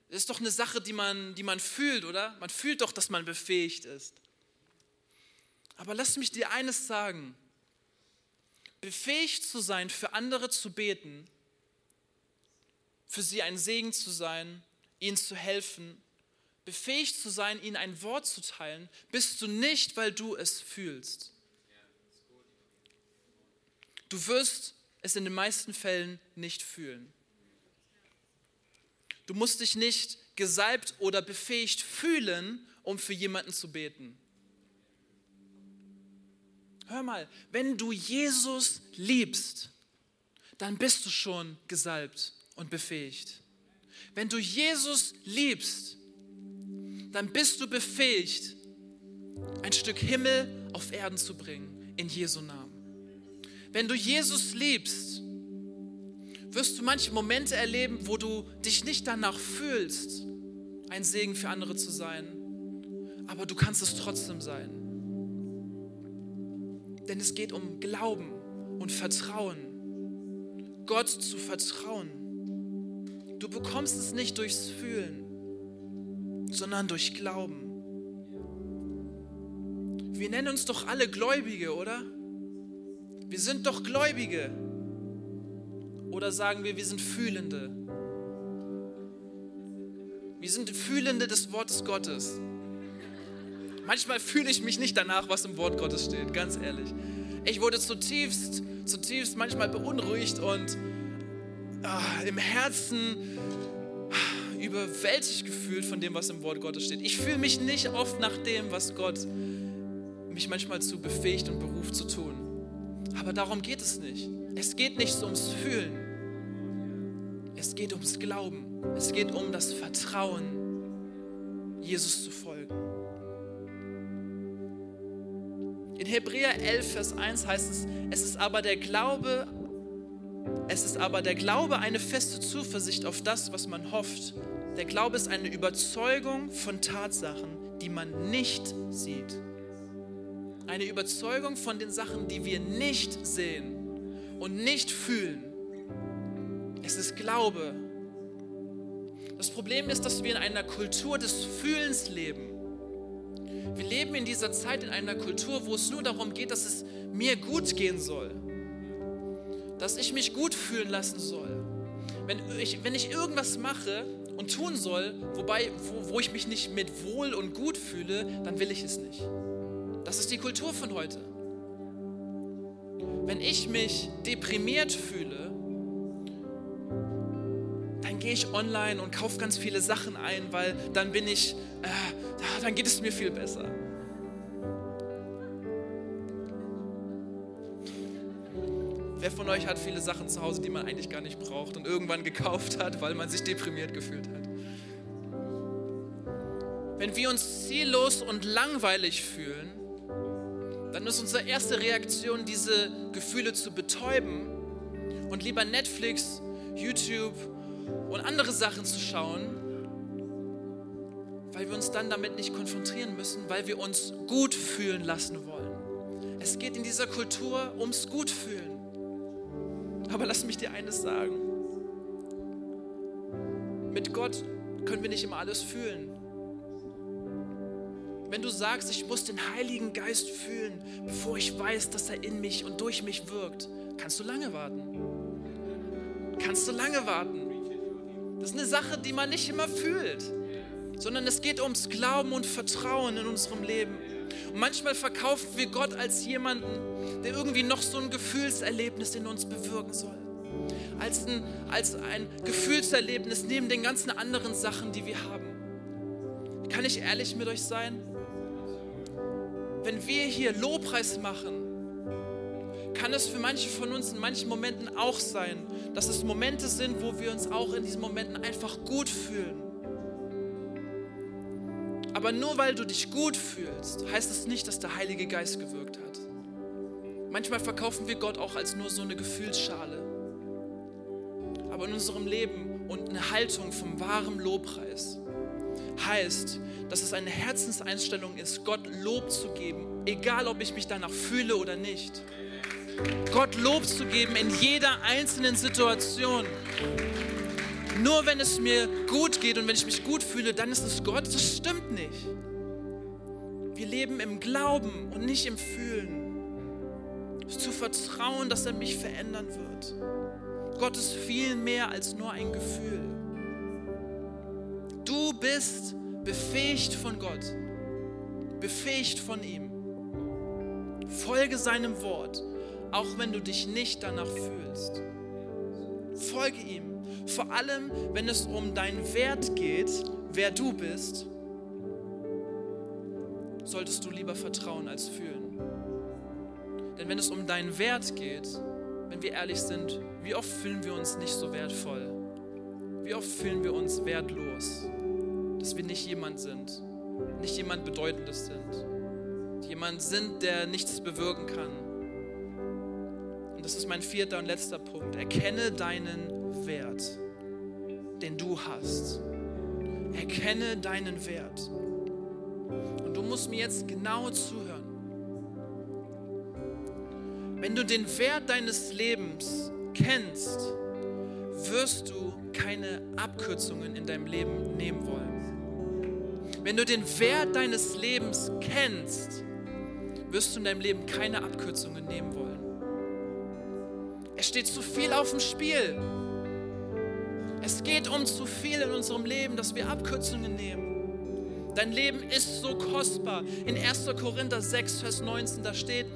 Das ist doch eine Sache, die man, die man fühlt, oder? Man fühlt doch, dass man befähigt ist. Aber lass mich dir eines sagen. Befähigt zu sein, für andere zu beten, für sie ein Segen zu sein, ihnen zu helfen, befähigt zu sein, ihnen ein Wort zu teilen, bist du nicht, weil du es fühlst. Du wirst es in den meisten Fällen nicht fühlen. Du musst dich nicht gesalbt oder befähigt fühlen, um für jemanden zu beten. Hör mal, wenn du Jesus liebst, dann bist du schon gesalbt und befähigt. Wenn du Jesus liebst, dann bist du befähigt, ein Stück Himmel auf Erden zu bringen, in Jesu Namen. Wenn du Jesus liebst, wirst du manche Momente erleben, wo du dich nicht danach fühlst, ein Segen für andere zu sein, aber du kannst es trotzdem sein. Denn es geht um Glauben und Vertrauen. Gott zu vertrauen. Du bekommst es nicht durchs Fühlen, sondern durch Glauben. Wir nennen uns doch alle Gläubige, oder? Wir sind doch Gläubige. Oder sagen wir, wir sind Fühlende? Wir sind Fühlende des Wortes Gottes. Manchmal fühle ich mich nicht danach, was im Wort Gottes steht, ganz ehrlich. Ich wurde zutiefst, zutiefst manchmal beunruhigt und ah, im Herzen überwältigt gefühlt von dem, was im Wort Gottes steht. Ich fühle mich nicht oft nach dem, was Gott mich manchmal zu befähigt und beruft zu tun. Aber darum geht es nicht. Es geht nicht ums Fühlen. Es geht ums Glauben. Es geht um das Vertrauen, Jesus zu folgen. In Hebräer 11, Vers 1 heißt es, es ist aber der Glaube, es ist aber der Glaube eine feste Zuversicht auf das, was man hofft der Glaube ist eine Überzeugung von Tatsachen, die man nicht sieht. Eine Überzeugung von den Sachen, die wir nicht sehen und nicht fühlen. Es ist Glaube. Das Problem ist, dass wir in einer Kultur des Fühlens leben. Wir leben in dieser Zeit in einer Kultur, wo es nur darum geht, dass es mir gut gehen soll. Dass ich mich gut fühlen lassen soll. Wenn ich, wenn ich irgendwas mache, und tun soll, wobei, wo, wo ich mich nicht mit wohl und gut fühle, dann will ich es nicht. Das ist die Kultur von heute. Wenn ich mich deprimiert fühle, dann gehe ich online und kaufe ganz viele Sachen ein, weil dann bin ich, äh, dann geht es mir viel besser. Wer von euch hat viele Sachen zu Hause, die man eigentlich gar nicht braucht und irgendwann gekauft hat, weil man sich deprimiert gefühlt hat? Wenn wir uns ziellos und langweilig fühlen, dann ist unsere erste Reaktion, diese Gefühle zu betäuben und lieber Netflix, YouTube und andere Sachen zu schauen, weil wir uns dann damit nicht konfrontieren müssen, weil wir uns gut fühlen lassen wollen. Es geht in dieser Kultur ums Gutfühlen. Aber lass mich dir eines sagen. Mit Gott können wir nicht immer alles fühlen. Wenn du sagst, ich muss den Heiligen Geist fühlen, bevor ich weiß, dass er in mich und durch mich wirkt, kannst du lange warten. Kannst du lange warten. Das ist eine Sache, die man nicht immer fühlt, sondern es geht ums Glauben und Vertrauen in unserem Leben. Und manchmal verkaufen wir Gott als jemanden, der irgendwie noch so ein Gefühlserlebnis in uns bewirken soll. Als ein, als ein Gefühlserlebnis neben den ganzen anderen Sachen, die wir haben. Kann ich ehrlich mit euch sein? Wenn wir hier Lobpreis machen, kann es für manche von uns in manchen Momenten auch sein, dass es Momente sind, wo wir uns auch in diesen Momenten einfach gut fühlen. Aber nur weil du dich gut fühlst, heißt es das nicht, dass der Heilige Geist gewirkt hat. Manchmal verkaufen wir Gott auch als nur so eine Gefühlsschale. Aber in unserem Leben und eine Haltung vom wahren Lobpreis heißt, dass es eine Herzenseinstellung ist, Gott Lob zu geben, egal ob ich mich danach fühle oder nicht. Gott Lob zu geben in jeder einzelnen Situation. Nur wenn es mir gut geht und wenn ich mich gut fühle, dann ist es Gott. Das stimmt nicht. Wir leben im Glauben und nicht im Fühlen. Zu vertrauen, dass er mich verändern wird. Gott ist viel mehr als nur ein Gefühl. Du bist befähigt von Gott, befähigt von ihm. Folge seinem Wort, auch wenn du dich nicht danach fühlst. Folge ihm, vor allem wenn es um deinen Wert geht, wer du bist, solltest du lieber vertrauen als fühlen. Denn wenn es um deinen Wert geht, wenn wir ehrlich sind, wie oft fühlen wir uns nicht so wertvoll? Wie oft fühlen wir uns wertlos? Dass wir nicht jemand sind, nicht jemand Bedeutendes sind, jemand sind, der nichts bewirken kann. Und das ist mein vierter und letzter Punkt. Erkenne deinen Wert, den du hast. Erkenne deinen Wert. Und du musst mir jetzt genau zuhören. Wenn du den Wert deines Lebens kennst, wirst du keine Abkürzungen in deinem Leben nehmen wollen. Wenn du den Wert deines Lebens kennst, wirst du in deinem Leben keine Abkürzungen nehmen wollen. Es steht zu viel auf dem Spiel. Es geht um zu viel in unserem Leben, dass wir Abkürzungen nehmen. Dein Leben ist so kostbar. In 1. Korinther 6, Vers 19, da steht,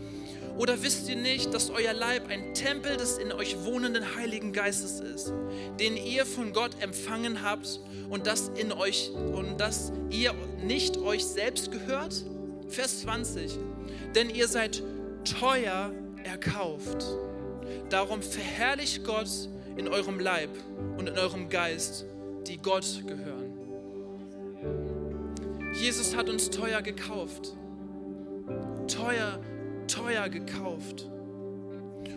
oder wisst ihr nicht, dass euer Leib ein Tempel des in euch wohnenden Heiligen Geistes ist, den ihr von Gott empfangen habt und das in euch und dass ihr nicht euch selbst gehört? Vers 20. Denn ihr seid teuer erkauft. Darum verherrlicht Gott in eurem Leib und in eurem Geist, die Gott gehören. Jesus hat uns teuer gekauft. Teuer teuer gekauft.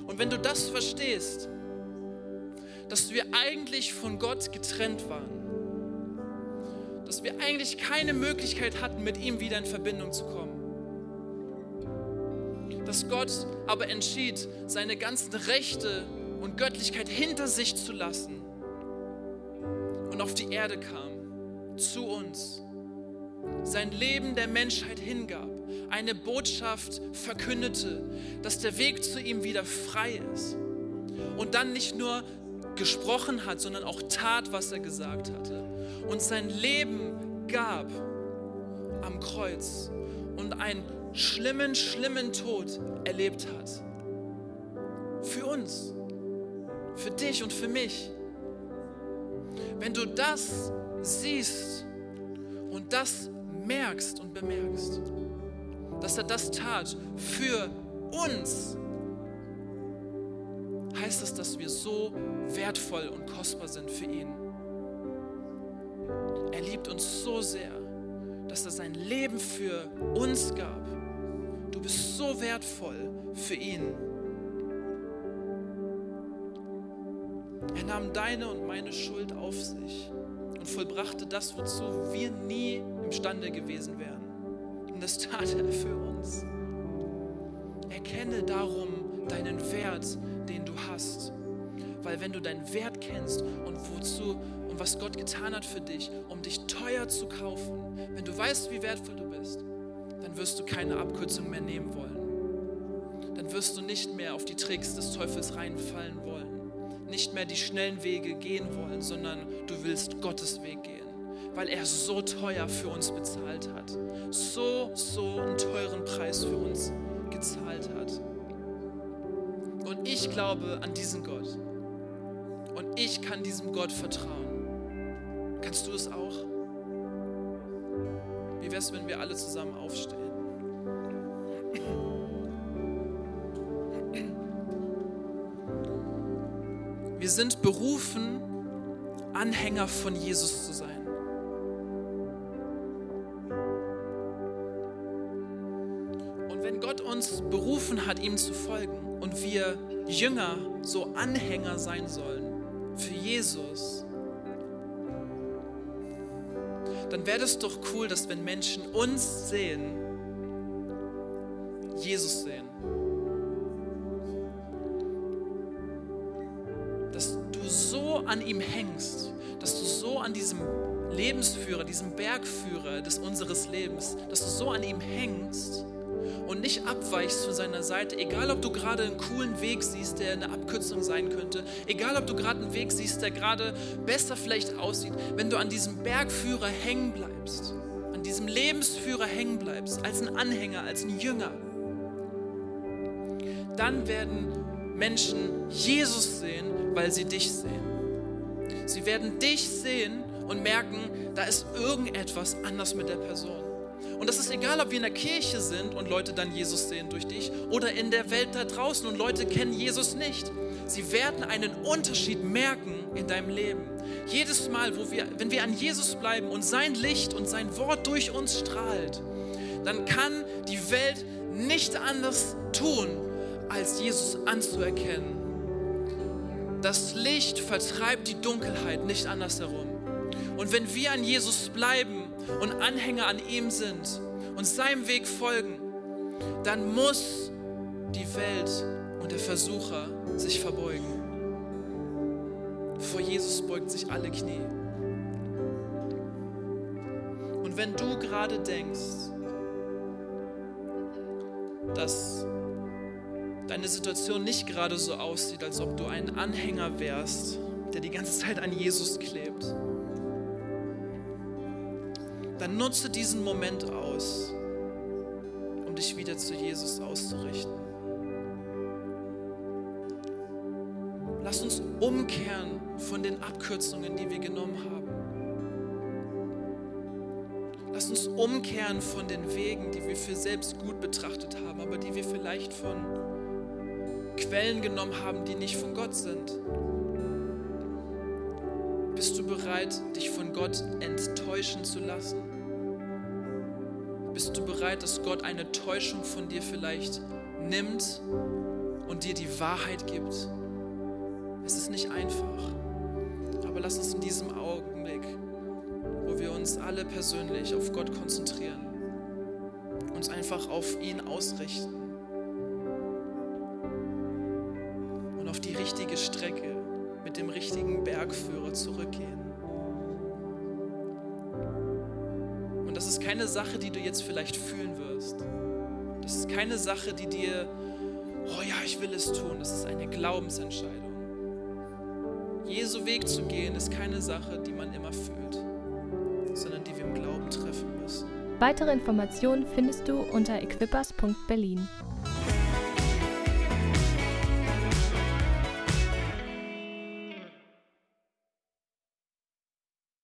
Und wenn du das verstehst, dass wir eigentlich von Gott getrennt waren, dass wir eigentlich keine Möglichkeit hatten, mit ihm wieder in Verbindung zu kommen, dass Gott aber entschied, seine ganzen Rechte und Göttlichkeit hinter sich zu lassen und auf die Erde kam, zu uns, sein Leben der Menschheit hingab eine Botschaft verkündete, dass der Weg zu ihm wieder frei ist. Und dann nicht nur gesprochen hat, sondern auch tat, was er gesagt hatte. Und sein Leben gab am Kreuz und einen schlimmen, schlimmen Tod erlebt hat. Für uns, für dich und für mich. Wenn du das siehst und das merkst und bemerkst, dass er das tat für uns, heißt es, dass wir so wertvoll und kostbar sind für ihn. Er liebt uns so sehr, dass er sein Leben für uns gab. Du bist so wertvoll für ihn. Er nahm deine und meine Schuld auf sich und vollbrachte das, wozu wir nie imstande gewesen wären. Und das tat er für uns. Erkenne darum deinen Wert, den du hast. Weil wenn du deinen Wert kennst und wozu und was Gott getan hat für dich, um dich teuer zu kaufen, wenn du weißt, wie wertvoll du bist, dann wirst du keine Abkürzung mehr nehmen wollen. Dann wirst du nicht mehr auf die Tricks des Teufels reinfallen wollen. Nicht mehr die schnellen Wege gehen wollen, sondern du willst Gottes Weg gehen weil er so teuer für uns bezahlt hat. So, so einen teuren Preis für uns gezahlt hat. Und ich glaube an diesen Gott. Und ich kann diesem Gott vertrauen. Kannst du es auch? Wie wäre es, wenn wir alle zusammen aufstehen? Wir sind berufen, Anhänger von Jesus zu sein. uns berufen hat, ihm zu folgen und wir Jünger, so Anhänger sein sollen für Jesus, dann wäre es doch cool, dass wenn Menschen uns sehen, Jesus sehen. Dass du so an ihm hängst, dass du so an diesem Lebensführer, diesem Bergführer des unseres Lebens, dass du so an ihm hängst, und nicht abweichst von seiner Seite, egal ob du gerade einen coolen Weg siehst, der eine Abkürzung sein könnte, egal ob du gerade einen Weg siehst, der gerade besser vielleicht aussieht, wenn du an diesem Bergführer hängen bleibst, an diesem Lebensführer hängen bleibst, als ein Anhänger, als ein Jünger, dann werden Menschen Jesus sehen, weil sie dich sehen. Sie werden dich sehen und merken, da ist irgendetwas anders mit der Person. Und das ist egal, ob wir in der Kirche sind und Leute dann Jesus sehen durch dich oder in der Welt da draußen und Leute kennen Jesus nicht. Sie werden einen Unterschied merken in deinem Leben. Jedes Mal, wo wir, wenn wir an Jesus bleiben und sein Licht und sein Wort durch uns strahlt, dann kann die Welt nicht anders tun, als Jesus anzuerkennen. Das Licht vertreibt die Dunkelheit nicht andersherum. Und wenn wir an Jesus bleiben und Anhänger an ihm sind und seinem Weg folgen, dann muss die Welt und der Versucher sich verbeugen. Vor Jesus beugt sich alle Knie. Und wenn du gerade denkst, dass deine Situation nicht gerade so aussieht, als ob du ein Anhänger wärst, der die ganze Zeit an Jesus klebt, dann nutze diesen Moment aus, um dich wieder zu Jesus auszurichten. Lass uns umkehren von den Abkürzungen, die wir genommen haben. Lass uns umkehren von den Wegen, die wir für selbst gut betrachtet haben, aber die wir vielleicht von Quellen genommen haben, die nicht von Gott sind. Bist du bereit, dich von Gott enttäuschen zu lassen? Bist du bereit, dass Gott eine Täuschung von dir vielleicht nimmt und dir die Wahrheit gibt? Es ist nicht einfach, aber lass uns in diesem Augenblick, wo wir uns alle persönlich auf Gott konzentrieren, uns einfach auf ihn ausrichten und auf die richtige Strecke mit dem richtigen Bergführer zurückgehen. Keine Sache, die du jetzt vielleicht fühlen wirst. Das ist keine Sache, die dir, oh ja, ich will es tun. Das ist eine Glaubensentscheidung. Jesu Weg zu gehen ist keine Sache, die man immer fühlt, sondern die wir im Glauben treffen müssen. Weitere Informationen findest du unter equippers.berlin.